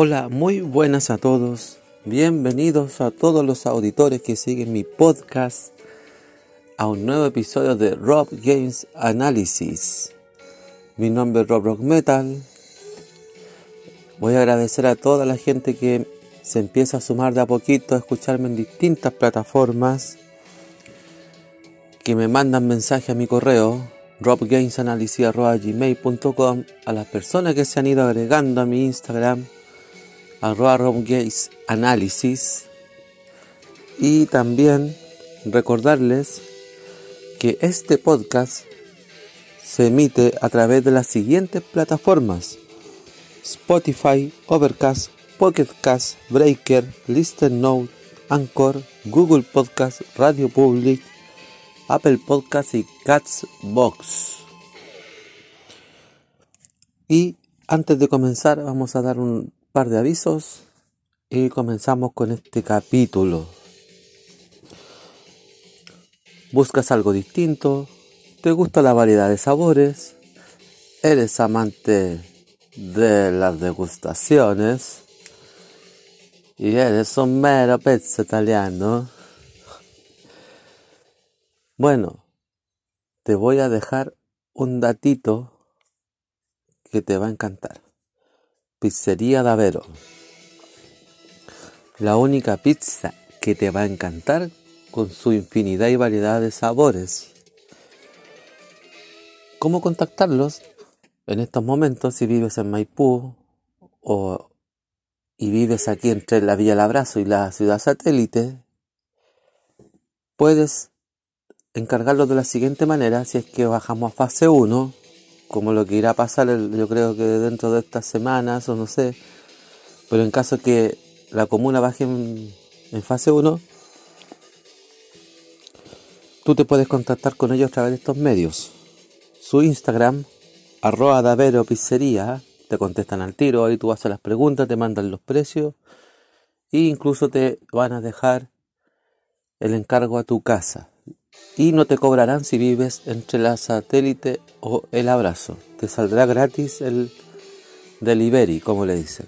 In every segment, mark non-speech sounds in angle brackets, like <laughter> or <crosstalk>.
Hola, muy buenas a todos. Bienvenidos a todos los auditores que siguen mi podcast a un nuevo episodio de Rob Games Analysis. Mi nombre es Rob Rock Metal. Voy a agradecer a toda la gente que se empieza a sumar de a poquito a escucharme en distintas plataformas, que me mandan mensaje a mi correo robgamesanalysis.gmail.com a las personas que se han ido agregando a mi Instagram arroba Games Análisis y también recordarles que este podcast se emite a través de las siguientes plataformas Spotify, Overcast, Pocket Cast, Breaker, Listen Note, Anchor, Google Podcast, Radio Public, Apple Podcast y Catsbox. Y antes de comenzar vamos a dar un par de avisos y comenzamos con este capítulo. Buscas algo distinto, te gusta la variedad de sabores, eres amante de las degustaciones y eres un mero pezzo italiano. Bueno, te voy a dejar un datito que te va a encantar. Pizzería Davero. La única pizza que te va a encantar con su infinidad y variedad de sabores. ¿Cómo contactarlos? En estos momentos, si vives en Maipú o, y vives aquí entre la Villa Labrazo y la ciudad satélite, puedes encargarlo de la siguiente manera, si es que bajamos a fase 1, como lo que irá a pasar yo creo que dentro de estas semanas o no sé, pero en caso que la comuna baje en, fase 1, tú te puedes contactar con ellos a través de estos medios. Su Instagram, arroba davero pizzería, te contestan al tiro, ahí tú haces las preguntas, te mandan los precios e incluso te van a dejar el encargo a tu casa y no te cobrarán si vives entre la satélite o el abrazo. Te saldrá gratis el delivery, como le dicen.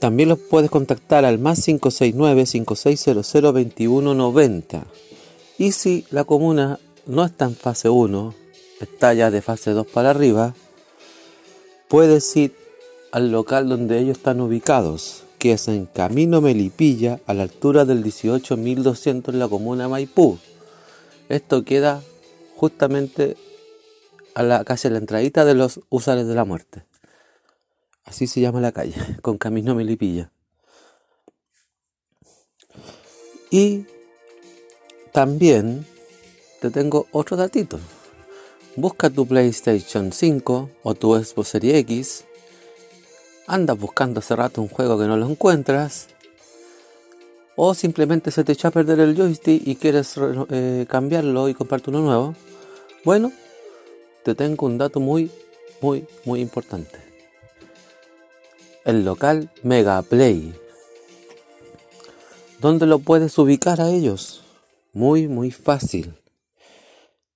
También los puedes contactar al más 569-5600-2190. Y si la comuna no está en fase 1, está ya de fase 2 para arriba, puedes ir al local donde ellos están ubicados que es en Camino Melipilla, a la altura del 18200 en la comuna Maipú. Esto queda justamente a la casi a la entradita de los Usares de la Muerte. Así se llama la calle, <laughs> con Camino Melipilla. Y también te tengo otro datito. Busca tu PlayStation 5 o tu Xbox Series X andas buscando hace rato un juego que no lo encuentras, o simplemente se te echa a perder el joystick y quieres eh, cambiarlo y comprarte uno nuevo, bueno, te tengo un dato muy, muy, muy importante. El local Mega Play. ¿Dónde lo puedes ubicar a ellos? Muy, muy fácil.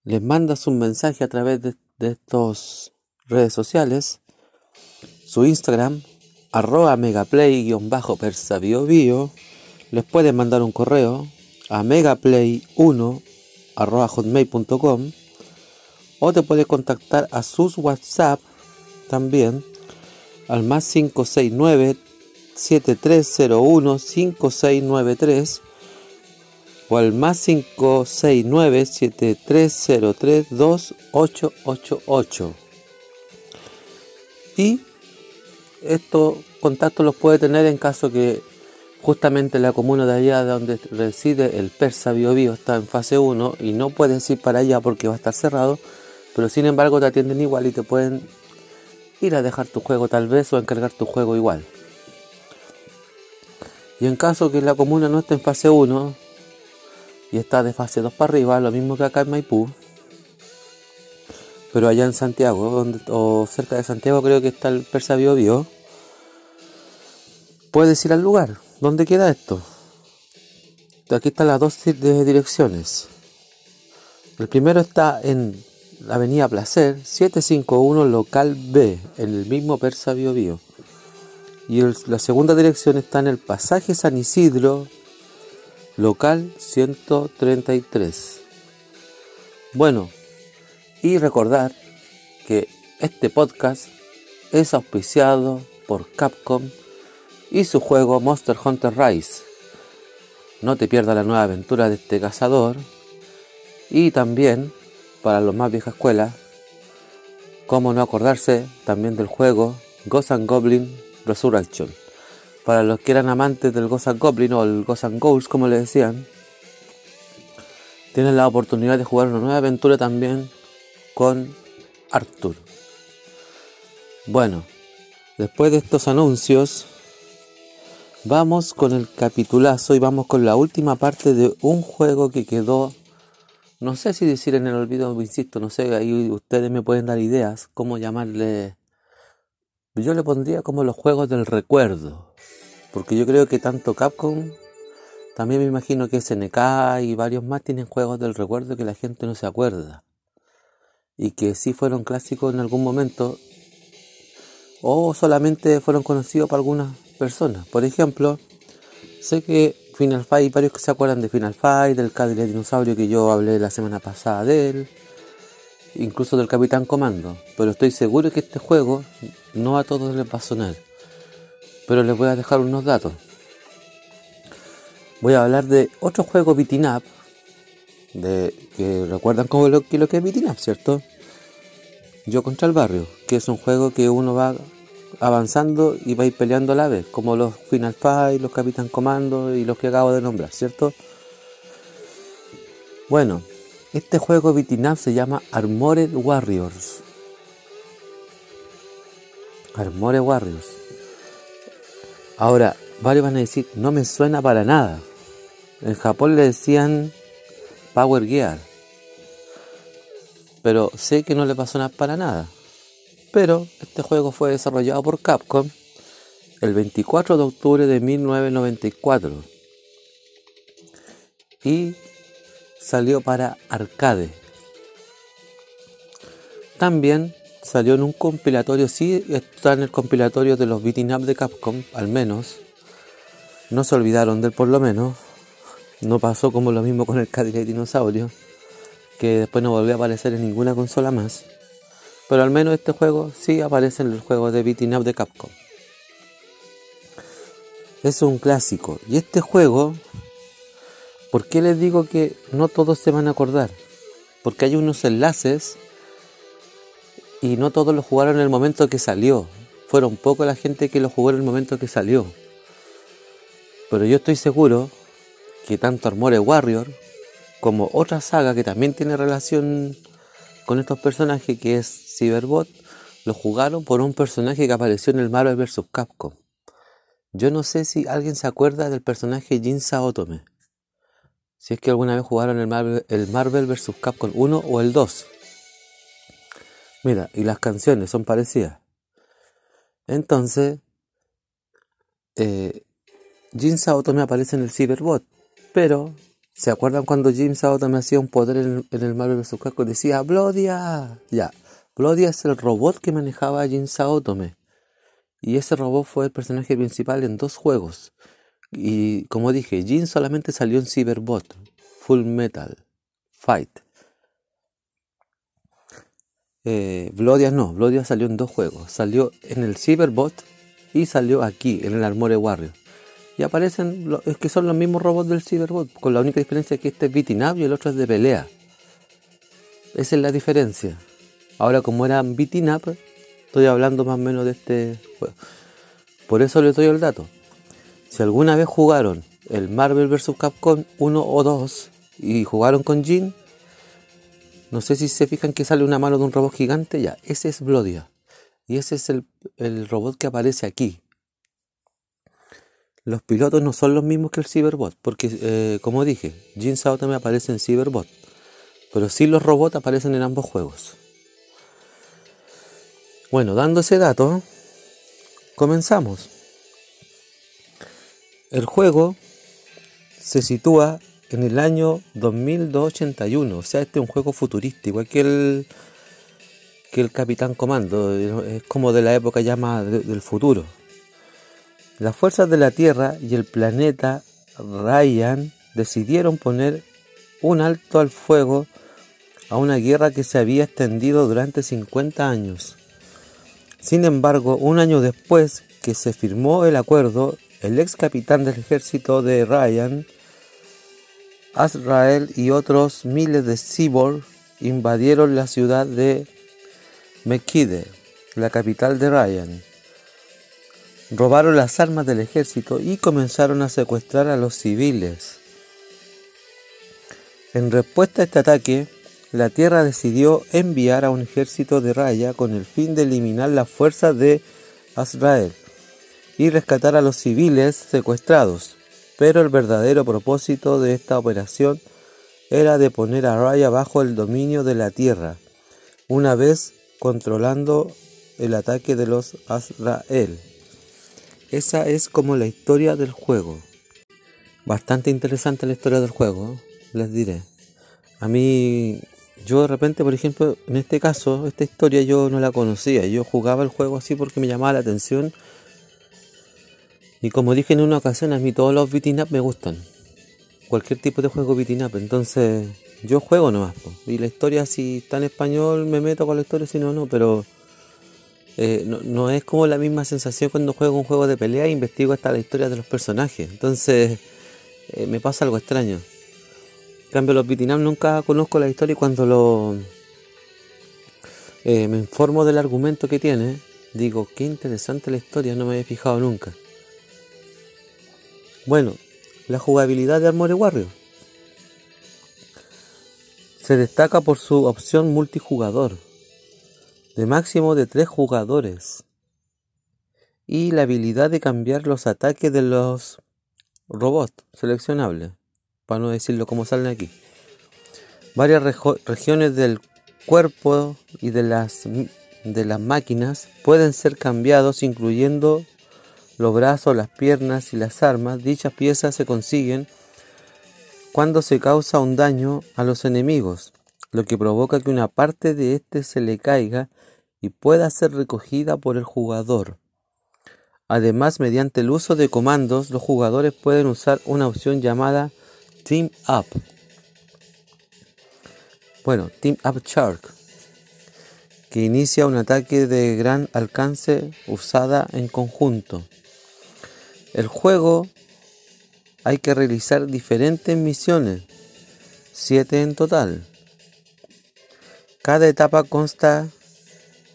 Les mandas un mensaje a través de, de estas redes sociales su Instagram, arroba megaplay-persa bio, les pueden mandar un correo a megaplay1 arroba hotmail.com o te puedes contactar a sus WhatsApp también al más 569 7301 5693 o al más 569 7303 2888 y estos contactos los puede tener en caso que justamente la comuna de allá donde reside el persa Bio, Bio está en fase 1 y no puedes ir para allá porque va a estar cerrado, pero sin embargo te atienden igual y te pueden ir a dejar tu juego tal vez o encargar tu juego igual. Y en caso que la comuna no esté en fase 1 y está de fase 2 para arriba, lo mismo que acá en Maipú, pero allá en Santiago, donde, o cerca de Santiago creo que está el Persa Bio Bio, puedes ir al lugar. ¿Dónde queda esto? Aquí están las dos direcciones. El primero está en la avenida Placer, 751 local B, en el mismo Persa Bio Bio. Y la segunda dirección está en el pasaje San Isidro, local 133. Bueno, y recordar que este podcast es auspiciado por Capcom y su juego Monster Hunter Rise. No te pierdas la nueva aventura de este cazador. Y también, para los más vieja escuela, cómo no acordarse también del juego Ghost Goblin Resurrection. Para los que eran amantes del Ghost Goblin o el Ghost Ghost, como le decían, tienen la oportunidad de jugar una nueva aventura también con Arthur. Bueno, después de estos anuncios, vamos con el capitulazo y vamos con la última parte de un juego que quedó, no sé si decir en el olvido, insisto, no sé, ahí ustedes me pueden dar ideas, cómo llamarle. Yo le pondría como los juegos del recuerdo, porque yo creo que tanto Capcom, también me imagino que SNK y varios más tienen juegos del recuerdo que la gente no se acuerda y que sí fueron clásicos en algún momento o solamente fueron conocidos por algunas personas. Por ejemplo, sé que Final Fight, varios que se acuerdan de Final Fight, del Cadillac Dinosaurio que yo hablé la semana pasada de él, incluso del Capitán Comando, pero estoy seguro que este juego no a todos les va a sonar. Pero les voy a dejar unos datos. Voy a hablar de otro juego beating up de que recuerdan como lo, que, lo que es beating up, ¿cierto? Yo contra el barrio, que es un juego que uno va avanzando y va a ir peleando a la vez, como los Final Fight, los Capitán Comando y los que acabo de nombrar, ¿cierto? Bueno, este juego beating up se llama Armored Warriors. Armored Warriors. Ahora, varios van a decir, no me suena para nada. En Japón le decían Power Gear. Pero sé que no le pasó nada para nada. Pero este juego fue desarrollado por Capcom el 24 de octubre de 1994 y salió para arcade. También salió en un compilatorio, sí está en el compilatorio de los beating up de Capcom, al menos. No se olvidaron de él por lo menos. No pasó como lo mismo con el Cadillac Dinosaurio, que después no volvió a aparecer en ninguna consola más. Pero al menos este juego sí aparece en el juego de beating up de Capcom. Es un clásico. Y este juego, ¿por qué les digo que no todos se van a acordar? Porque hay unos enlaces y no todos lo jugaron en el momento que salió. Fueron poco la gente que lo jugó en el momento que salió. Pero yo estoy seguro que tanto Armore Warrior como otra saga que también tiene relación con estos personajes que es Cyberbot, lo jugaron por un personaje que apareció en el Marvel vs. Capcom. Yo no sé si alguien se acuerda del personaje Jin Saotome. Si es que alguna vez jugaron el Marvel, el Marvel vs. Capcom 1 o el 2. Mira, y las canciones son parecidas. Entonces, eh, Jin Saotome aparece en el Cyberbot. Pero, ¿se acuerdan cuando Jim Sao también hacía un poder en, el Marvel vs. Capcom? Decía, Blodia. Ya, Blodia es el robot que manejaba a Jin Saotome. Y ese robot fue el personaje principal en dos juegos. Y como dije, Jin solamente salió en Cyberbot, Full Metal, Fight. Eh, Blodia no, Blodia salió en dos juegos. Salió en el Cyberbot y salió aquí, en el Armore Warrior y aparecen, es que son los mismos robots del Cyberbot, con la única diferencia que este es beating y el otro es de pelea. Esa es la diferencia. Ahora como eran beating estoy hablando más o menos de este. Por eso le doy el dato. Si alguna vez jugaron el Marvel vs. Capcom 1 o 2 y jugaron con Jin, no sé si se fijan que sale una mano de un robot gigante, ya, ese es Blodia. Y ese es el, robot que aparece aquí. Los pilotos no son los mismos que el Cyberbot, porque eh, como dije, Jin Sao también aparece en Cyberbot. Pero sí los robots aparecen en ambos juegos. Bueno, dando ese dato, comenzamos. El juego se sitúa en el año 2281, o sea, este es un juego futurista, igual que el, que el Capitán Comando, es como de la época ya más del futuro. Las fuerzas de la Tierra y el planeta Ryan decidieron poner un alto al fuego a una guerra que se había extendido durante 50 años. Sin embargo, un año después que se firmó el acuerdo, el ex capitán del ejército de Ryan, Azrael y otros miles de cyborg invadieron la ciudad de Mekide, la capital de Ryan. Robaron las armas del ejército y comenzaron a secuestrar a los civiles. En respuesta a este ataque, la Tierra decidió enviar a un ejército de Raya con el fin de eliminar las fuerzas de Azrael y rescatar a los civiles secuestrados. Pero el verdadero propósito de esta operación era de poner a Raya bajo el dominio de la Tierra, una vez controlando el ataque de los Azrael. Esa es como la historia del juego. Bastante interesante la historia del juego, les diré. A mí, yo de repente, por ejemplo, en este caso, esta historia yo no la conocía. Yo jugaba el juego así porque me llamaba la atención y como dije en una ocasión, a mí todos los beating up me gustan. Cualquier tipo de juego beating up. Entonces, yo juego nomás. Y la historia, si está en español, me meto con la historia, si no, no. Pero eh, no, es como la misma sensación cuando juego un juego de pelea e investigo hasta la historia de los personajes. Entonces, eh, me pasa algo extraño. En cambio, los up nunca conozco la historia y cuando lo. Eh, me informo del argumento que tiene, digo, qué interesante la historia, no me había fijado nunca. Bueno, la jugabilidad de Armored Warrior se destaca por su opción multijugador de máximo de tres jugadores y la habilidad de cambiar los ataques de los robots seleccionables, para no decirlo como salen aquí. Varias regiones del cuerpo y de las, de las máquinas pueden ser cambiados incluyendo los brazos, las piernas y las armas, dichas piezas se consiguen cuando se causa un daño a los enemigos, lo que provoca que una parte de éste se le caiga y pueda ser recogida por el jugador. Además, mediante el uso de comandos, los jugadores pueden usar una opción llamada Team Up. Bueno, Team Up Shark, que inicia un ataque de gran alcance usada en conjunto. El juego hay que realizar diferentes misiones, siete en total. Cada etapa consta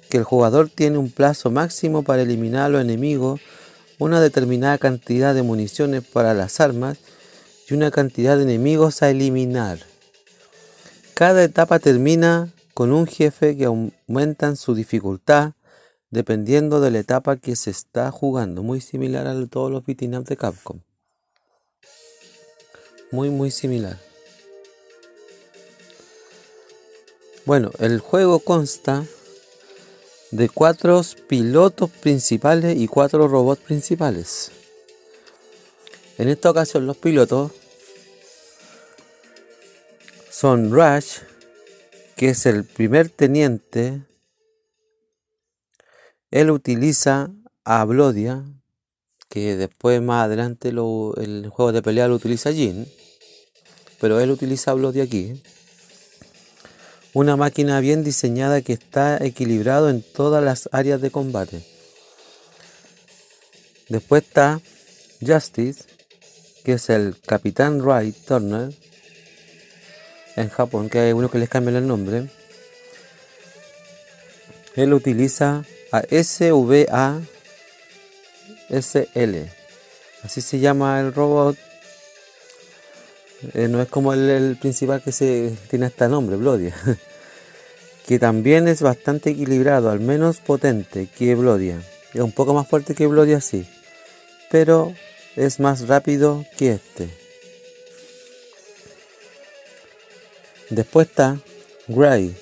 que el jugador tiene un plazo máximo para eliminar a los enemigos, una determinada cantidad de municiones para las armas y una cantidad de enemigos a eliminar. Cada etapa termina con un jefe que aumenta su dificultad dependiendo de la etapa que se está jugando, muy similar a todos los beat'em up de Capcom. Muy muy similar. Bueno, el juego consta de cuatro pilotos principales y cuatro robots principales. En esta ocasión los pilotos son Rush, que es el primer teniente él utiliza a Blodia, que después más adelante el juego de pelea lo utiliza Jin, pero él utiliza a Blodia aquí. Una máquina bien diseñada que está equilibrado en todas las áreas de combate. Después está Justice, que es el Capitán Wright Turner en Japón, que hay uno que les cambia el nombre. Él utiliza a SVA SL Así se llama el robot. Eh, no es como el, principal que se tiene hasta nombre, Blodia. <laughs> que también es bastante equilibrado, al menos potente que Blodia. Es un poco más fuerte que Blodia, sí. Pero es más rápido que este. Después está Gray,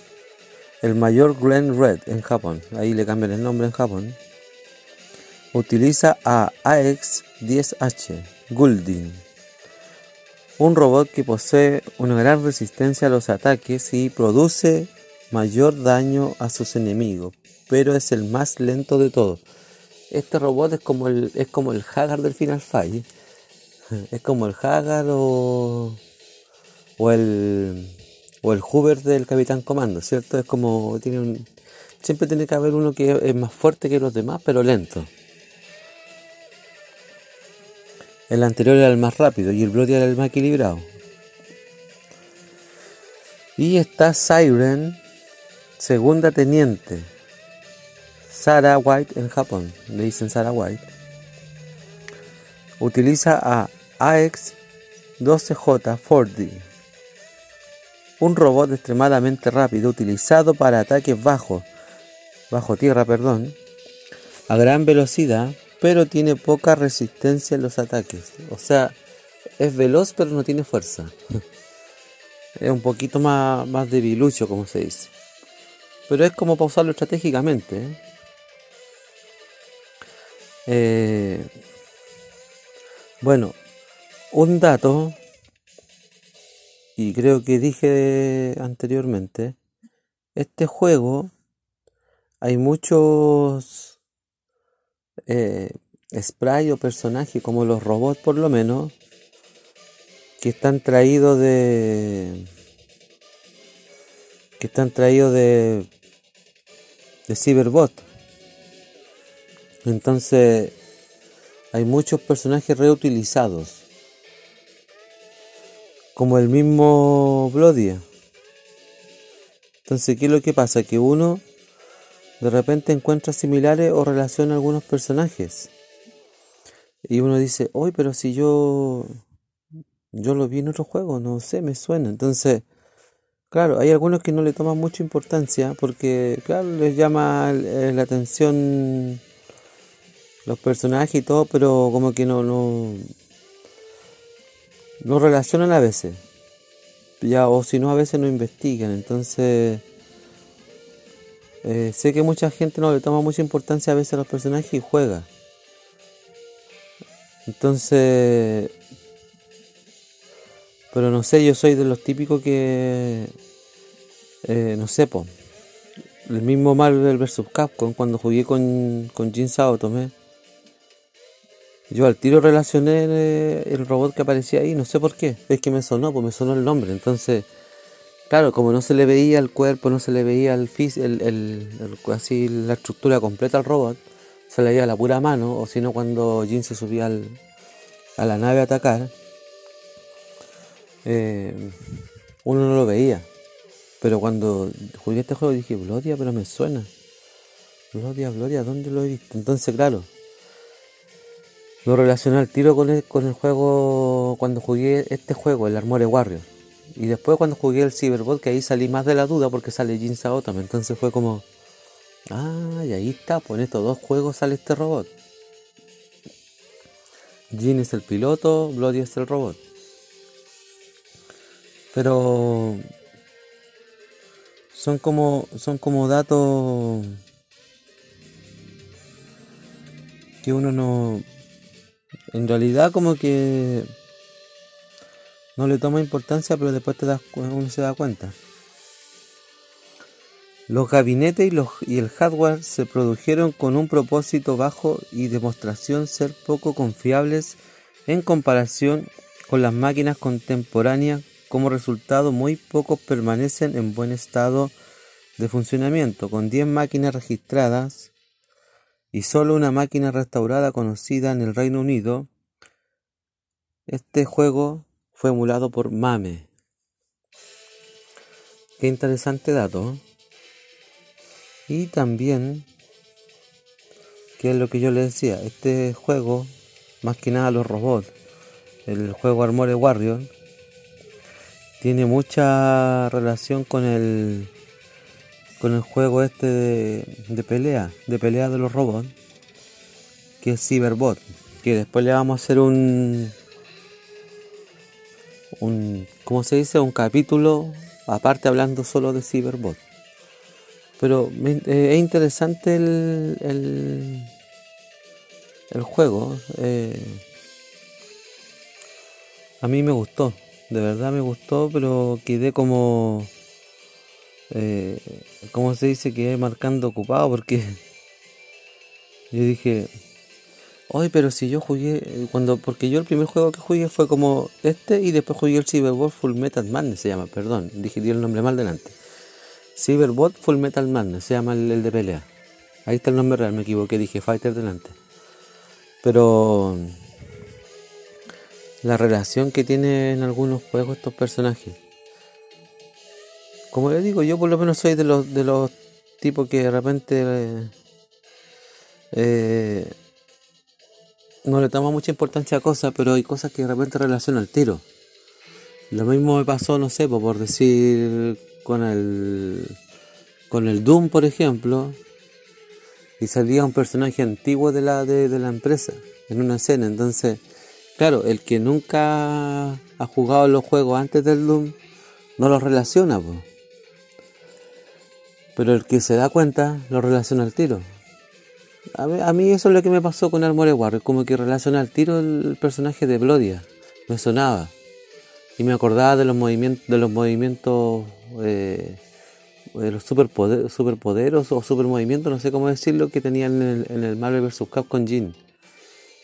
el mayor Glen Red en Japón. Ahí le cambian el nombre en Japón. Utiliza a AX-10H Guldin, un robot que posee una gran resistencia a los ataques y produce mayor daño a sus enemigos, pero es el más lento de todos. Este robot es como el, es como el Hagar del Final Fight. <laughs> Es como el Hagar o, o el o el Hoover del Capitán Comando, ¿cierto? Es como tiene un siempre tiene que haber uno que es más fuerte que los demás, pero lento. El anterior era el más rápido y el Bloody era el más equilibrado. Y está Siren, segunda teniente. Sarah White en Japón, le dicen Sarah White. Utiliza a AX-12J 4D, un robot extremadamente rápido utilizado para ataques bajos, bajo tierra, perdón, a gran velocidad pero tiene poca resistencia en los ataques. O sea, es veloz pero no tiene fuerza. <laughs> es un poquito más, más debilucho, como se dice. Pero es como para usarlo estratégicamente. ¿eh? Eh, bueno, un dato, y creo que dije anteriormente, este juego hay muchos eh, spray o personajes como los robots por lo menos que están traídos de que están traídos de de Cyberbot. Entonces hay muchos personajes reutilizados como el mismo Blodia. Entonces qué es lo que pasa que uno de repente encuentra similares o relaciona algunos personajes. Y uno dice, hoy pero si yo yo lo vi en otro juego, no sé, me suena. Entonces, claro, hay algunos que no le toman mucha importancia porque, claro, les llama eh, la atención los personajes y todo, pero como que no, no, no relacionan a veces. Ya, o si no, a veces no investigan. Entonces, eh, sé que mucha gente no le toma mucha importancia a veces a los personajes y juega. Entonces, pero no sé, yo soy de los típicos que, eh, no sé, po, el mismo Marvel vs. Capcom, cuando jugué con, con Jin Sao tomé. Yo al tiro relacioné eh, el robot que aparecía ahí, no sé por qué, es que me sonó, pues me sonó el nombre, entonces Claro, como no se le veía el cuerpo, no se le veía el, el, el, así la estructura completa al robot, se le veía la pura mano, o si no cuando Jin se subía a la nave a atacar, eh, uno no lo veía. Pero cuando jugué este juego dije, Gloria, pero me suena. Gloria, Gloria, ¿dónde lo he visto? Entonces, claro, lo relacioné al tiro con el, con el juego, cuando jugué este juego, el Armore Warrior y después cuando jugué el Cyberbot, que ahí salí más de la duda porque sale Jin Saotama. Entonces fue como, ah, y ahí está, pues en estos dos juegos sale este robot. Jin es el piloto, Bloody es el robot. Pero son como son como datos que uno no en realidad como que no le toma importancia, pero después te das, uno se da cuenta. Los gabinetes y, los, y el hardware se produjeron con un propósito bajo y demostración ser poco confiables en comparación con las máquinas contemporáneas. Como resultado, muy pocos permanecen en buen estado de funcionamiento, con 10 máquinas registradas y solo una máquina restaurada conocida en el Reino Unido. Este juego fue emulado por Mame. Qué interesante dato. Y también, que es lo que yo le decía, este juego más que nada los robots. El juego Armore Warrior tiene mucha relación con el con el juego este de, de pelea, de pelea de los robots, que es Cyberbot, que después le vamos a hacer un un ¿cómo se dice? un capítulo aparte hablando solo de Cyberbot. Pero eh, es interesante el, el, juego. Eh, a mí me gustó, de verdad me gustó, pero quedé como, eh, ¿cómo se dice? Quedé marcando ocupado porque <laughs> yo dije, Oye, pero si yo jugué, cuando, porque yo el primer juego que jugué fue como este y después jugué el Cyberbot Full Metal Madness, se llama, perdón, dije el nombre mal delante. Cyberbot Full Metal Madness, se llama el, de pelea. Ahí está el nombre real, me equivoqué, dije Fighter delante. Pero la relación que tienen algunos juegos estos personajes. Como les digo, yo por lo menos soy de los de los tipos que de repente eh, eh no le tomo mucha importancia a cosas, pero hay cosas que de repente relaciono al tiro. Lo mismo me pasó, no sé, por decir con el con el Doom, por ejemplo, y salía un personaje antiguo de la de, la empresa en una escena, entonces, claro, el que nunca ha jugado los juegos antes del Doom no los relaciona, pero el que se da cuenta lo relaciona al tiro. A mí, eso es lo que me pasó con Armore Warrior, como que relaciona al tiro el personaje de Blodia, me sonaba. Y me acordaba de los movimientos, de los movimientos, eh, de los superpoder, superpoderos o supermovimientos, no sé cómo decirlo, que tenía en el, en el Marvel vs. Capcom Jin.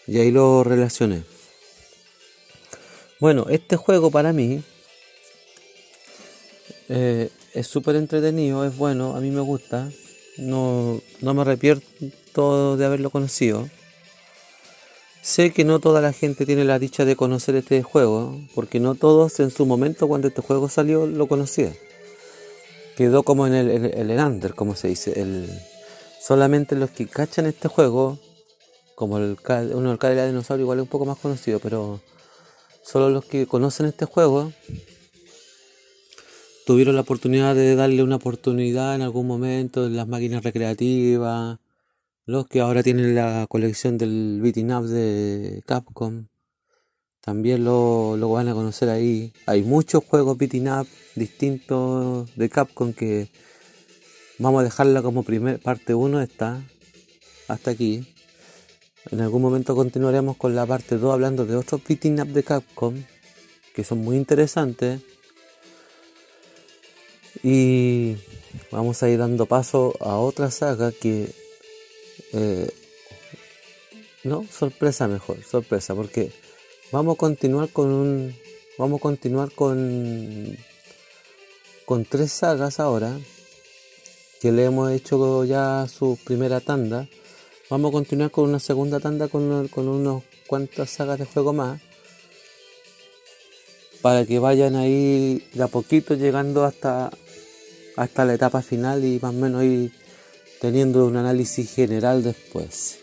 Y ahí lo relacioné. Bueno, este juego para mí eh, es súper entretenido, es bueno, a mí me gusta. No, no me arrepiento de haberlo conocido. Sé que no toda la gente tiene la dicha de conocer este juego, porque no todos en su momento cuando este juego salió lo conocían. Quedó como en el, el, under, como se dice. El, solamente los que cachan este juego, como el, uno del de Dinosaurio igual es un poco más conocido, pero solo los que conocen este juego tuvieron la oportunidad de darle una oportunidad en algún momento en las máquinas recreativas, los que ahora tienen la colección del beating up de Capcom, también lo, lo van a conocer ahí. Hay muchos juegos beating up distintos de Capcom que vamos a dejarla como primer parte 1 esta, hasta aquí. En algún momento continuaremos con la parte 2 hablando de otros beating up de Capcom que son muy interesantes y vamos a ir dando paso a otra saga que... Eh, no, sorpresa mejor, sorpresa, porque vamos a continuar con un... Vamos a continuar con... Con tres sagas ahora, que le hemos hecho ya su primera tanda. Vamos a continuar con una segunda tanda con, con unos cuantas sagas de juego más para que vayan ahí de a poquito llegando hasta hasta la etapa final y más o menos ir teniendo un análisis general después.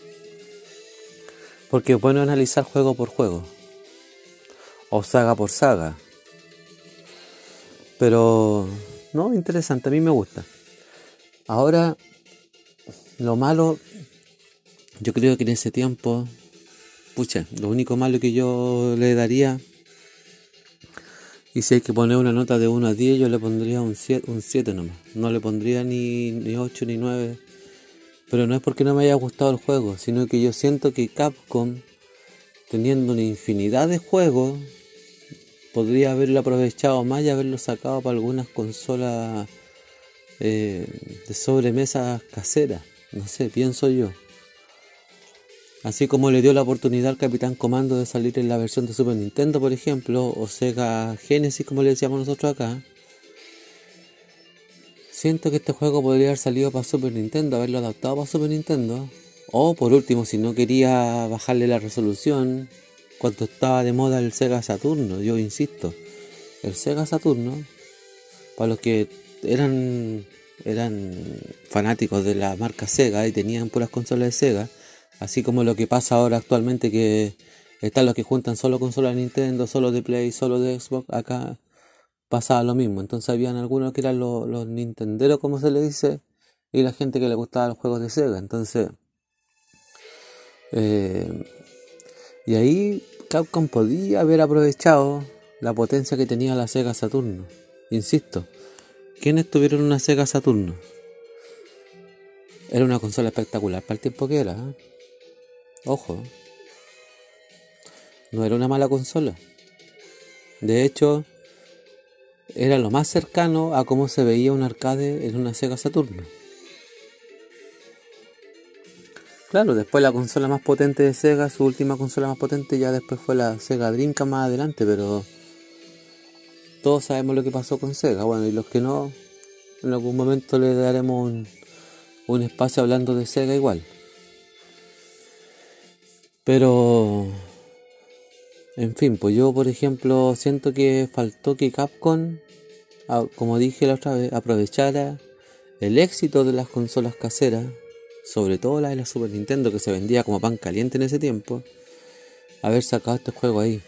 Porque es bueno analizar juego por juego o saga por saga. Pero no, interesante, a mí me gusta. Ahora, lo malo, yo creo que en ese tiempo, pucha, lo único malo que yo le daría y si hay que poner una nota de 1 a 10, yo le pondría un 7, un 7 nomás. No le pondría ni, ni 8 ni 9. Pero no es porque no me haya gustado el juego, sino que yo siento que Capcom, teniendo una infinidad de juegos, podría haberlo aprovechado más y haberlo sacado para algunas consolas eh, de sobremesa caseras. No sé, pienso yo. Así como le dio la oportunidad al Capitán Comando de salir en la versión de Super Nintendo, por ejemplo, o Sega Genesis, como le decíamos nosotros acá. Siento que este juego podría haber salido para Super Nintendo, haberlo adaptado para Super Nintendo. O por último, si no quería bajarle la resolución, cuando estaba de moda el Sega Saturno, yo insisto, el Sega Saturno, para los que eran, eran fanáticos de la marca Sega y tenían puras consolas de Sega, Así como lo que pasa ahora actualmente que Están los que juntan solo consolas de Nintendo, solo de Play, solo de Xbox. Acá pasaba lo mismo. Entonces habían algunos que eran los, los Nintenderos, como se le dice, y la gente que le gustaba los juegos de Sega. Entonces, eh, y ahí Capcom podía haber aprovechado la potencia que tenía la Sega Saturno. Insisto, ¿quiénes tuvieron una Sega Saturno? Era una consola espectacular para el tiempo que era. ¿eh? Ojo, no era una mala consola. De hecho, era lo más cercano a cómo se veía un arcade en una Sega Saturno. Claro, después la consola más potente de Sega, su última consola más potente, ya después fue la Sega Dreamcast más adelante, pero todos sabemos lo que pasó con Sega. Bueno, y los que no, en algún momento le daremos un, un espacio hablando de Sega igual. Pero, en fin, pues yo, por ejemplo, siento que faltó que Capcom, como dije la otra vez, aprovechara el éxito de las consolas caseras sobre todo la de la Super Nintendo que se vendía como pan caliente en ese tiempo, haber sacado este juego ahí.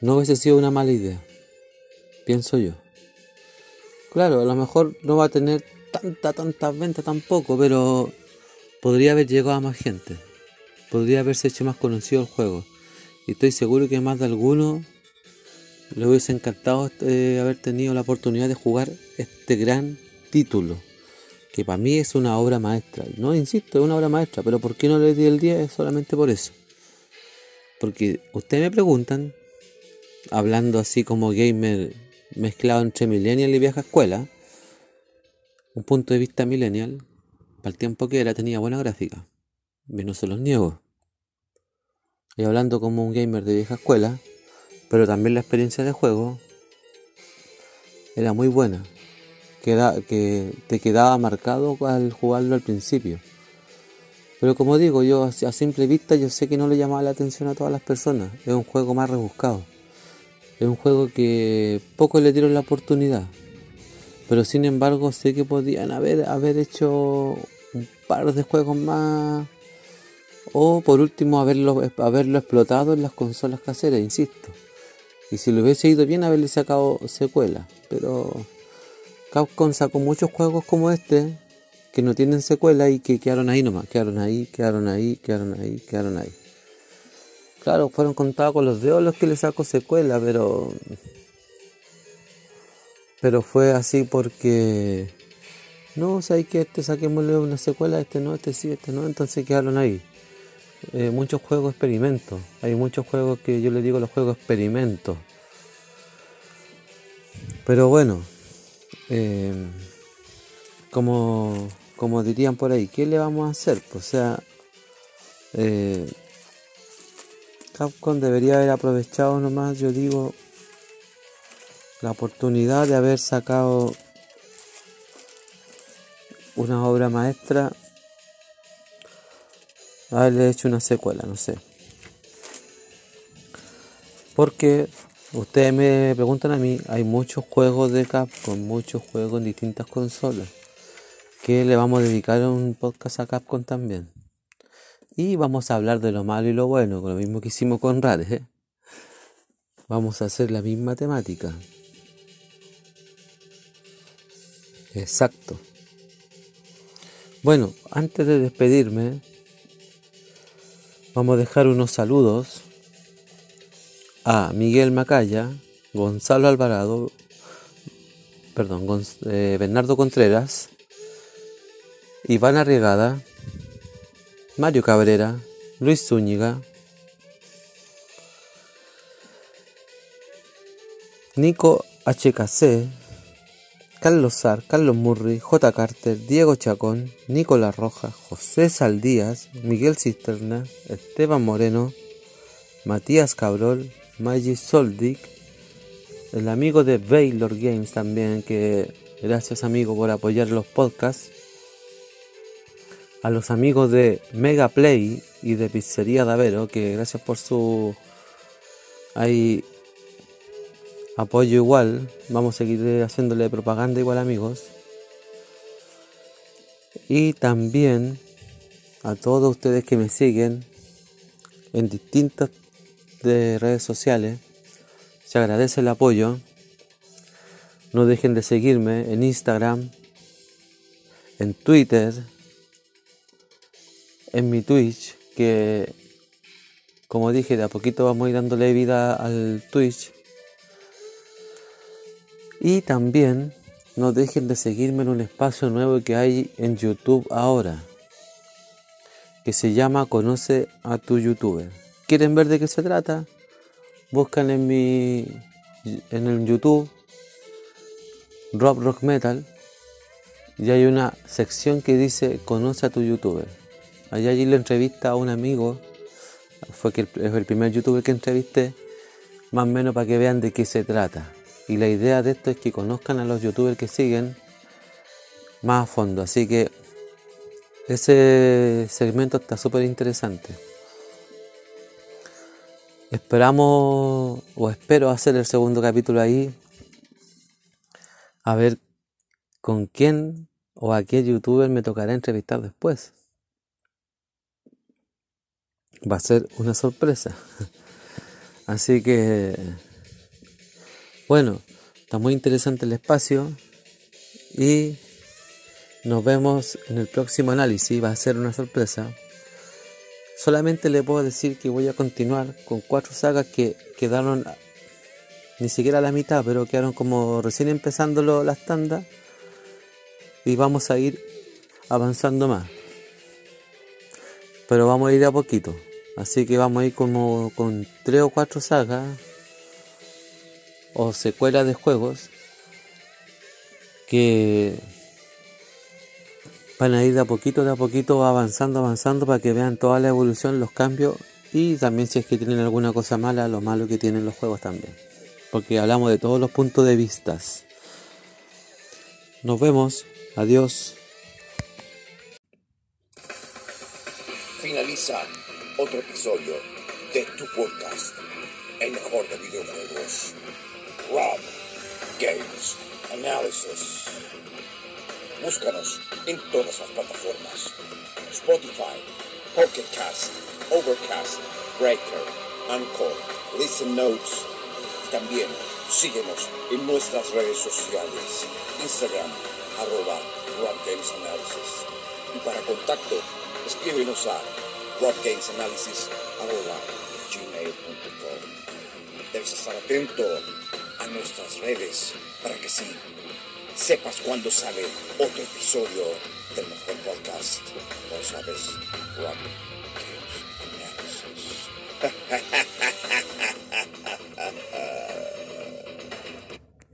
No hubiese sido una mala idea, pienso yo. Claro, a lo mejor no va a tener tanta, tanta venta tampoco, pero podría haber llegado a más gente. Podría haberse hecho más conocido el juego. Y estoy seguro que más de alguno le hubiese encantado eh, haber tenido la oportunidad de jugar este gran título que para mí es una obra maestra. No, insisto, es una obra maestra, pero ¿por qué no le di el 10? Solamente por eso. Porque ustedes me preguntan, hablando así como gamer mezclado entre millennial y vieja escuela, un punto de vista millennial, para el tiempo que era tenía buena gráfica. Y no se los niego. Y hablando como un gamer de vieja escuela, pero también la experiencia de juego era muy buena que te quedaba marcado al jugarlo al principio. Pero como digo, yo a simple vista yo sé que no le llamaba la atención a todas las personas. Es un juego más rebuscado. Es un juego que pocos le dieron la oportunidad. Pero sin embargo sé que podían haber, haber hecho par de juegos más. O por último haberlo, haberlo explotado en las consolas caseras, insisto. Y si lo hubiese ido bien haberle sacado secuela. Pero Capcom sacó muchos juegos como este que no tienen secuela y que quedaron ahí nomás, quedaron ahí, quedaron ahí, quedaron ahí, quedaron ahí. Claro, fueron contados con los dedos los que le sacó secuela, pero pero fue así porque no, o sea, hay que este saquémosle una secuela, este no, este sí, este no, entonces quedaron ahí. Eh, muchos juegos experimentos, hay muchos juegos que yo le digo los juegos experimentos. Pero bueno, eh, como, como dirían por ahí, ¿qué le vamos a hacer? Pues, o sea, eh, Capcom debería haber aprovechado nomás, yo digo, la oportunidad de haber sacado una obra maestra, haberle hecho una secuela, no sé. Porque Ustedes me preguntan a mí, hay muchos juegos de Capcom, muchos juegos en distintas consolas, que le vamos a dedicar un podcast a Capcom también. Y vamos a hablar de lo malo y lo bueno, con lo mismo que hicimos con Rare. ¿eh? Vamos a hacer la misma temática. Exacto. Bueno, antes de despedirme, vamos a dejar unos saludos a Miguel Macaya, Gonzalo Alvarado, perdón, eh, Bernardo Contreras, Iván Arriegada, Mario Cabrera, Luis Zúñiga, Nico HKC, Carlos Sar, Carlos Murri, J. Carter, Diego Chacón, Nicolás Rojas, José Saldías, Miguel Cisterna, Esteban Moreno, Matías Cabrol, Maggie Soldic, el amigo de Baylor Games también, que gracias amigo por apoyar los podcasts. A los amigos de Mega Play y de Pizzería Davero, que gracias por su ahí apoyo igual. Vamos a seguir haciéndole propaganda igual amigos. Y también a todos ustedes que me siguen en distintas de redes sociales. Se agradece el apoyo. No dejen de seguirme en Instagram, en Twitter, en mi Twitch, que como dije, de a poquito vamos a ir dándole vida al Twitch. Y también no dejen de seguirme en un espacio nuevo que hay en YouTube ahora, que se llama Conoce a tu youtuber. ¿Quieren ver de qué se trata? Buscan en mi en el YouTube Rob Rock Metal y hay una sección que dice Conoce a tu youtuber. Allá allí le entrevista a un amigo, fue que es el primer youtuber que entrevisté, más o menos para que vean de qué se trata. Y la idea de esto es que conozcan a los youtubers que siguen más a fondo. Así que ese segmento está súper interesante. Esperamos o espero hacer el segundo capítulo ahí. A ver con quién o a qué youtuber me tocará entrevistar después. Va a ser una sorpresa. <laughs> Así que bueno, está muy interesante el espacio y nos vemos en el próximo análisis, va a ser una sorpresa. Solamente le puedo decir que voy a continuar con cuatro sagas que quedaron ni siquiera la mitad, pero quedaron como recién empezando las tandas y vamos a ir avanzando más. Pero vamos a ir a poquito, así que vamos a ir como con tres o cuatro sagas o secuelas de juegos que van a ir de a poquito, de a poquito avanzando, avanzando para que vean toda la evolución, los cambios y también si es que tienen alguna cosa mala, lo malo que tienen los juegos también. Porque hablamos de todos los puntos de vistas. Nos vemos. Adiós. Finaliza otro episodio de tu podcast, el mejor de videojuegos. Rob Games Analysis. Búscanos en todas las plataformas: Spotify, Pocket Cast, Overcast, Breaker, Anchor, Listen Notes. También síguenos en nuestras redes sociales: Instagram, arroba Rob Games Analysis. Y para contacto, escríbenos a robgamesanalysis arroba gmail.com. Debes estar atento a nuestras redes para que sí sepas cuando sale otro episodio del mejor podcast. Lo sabes, Rob.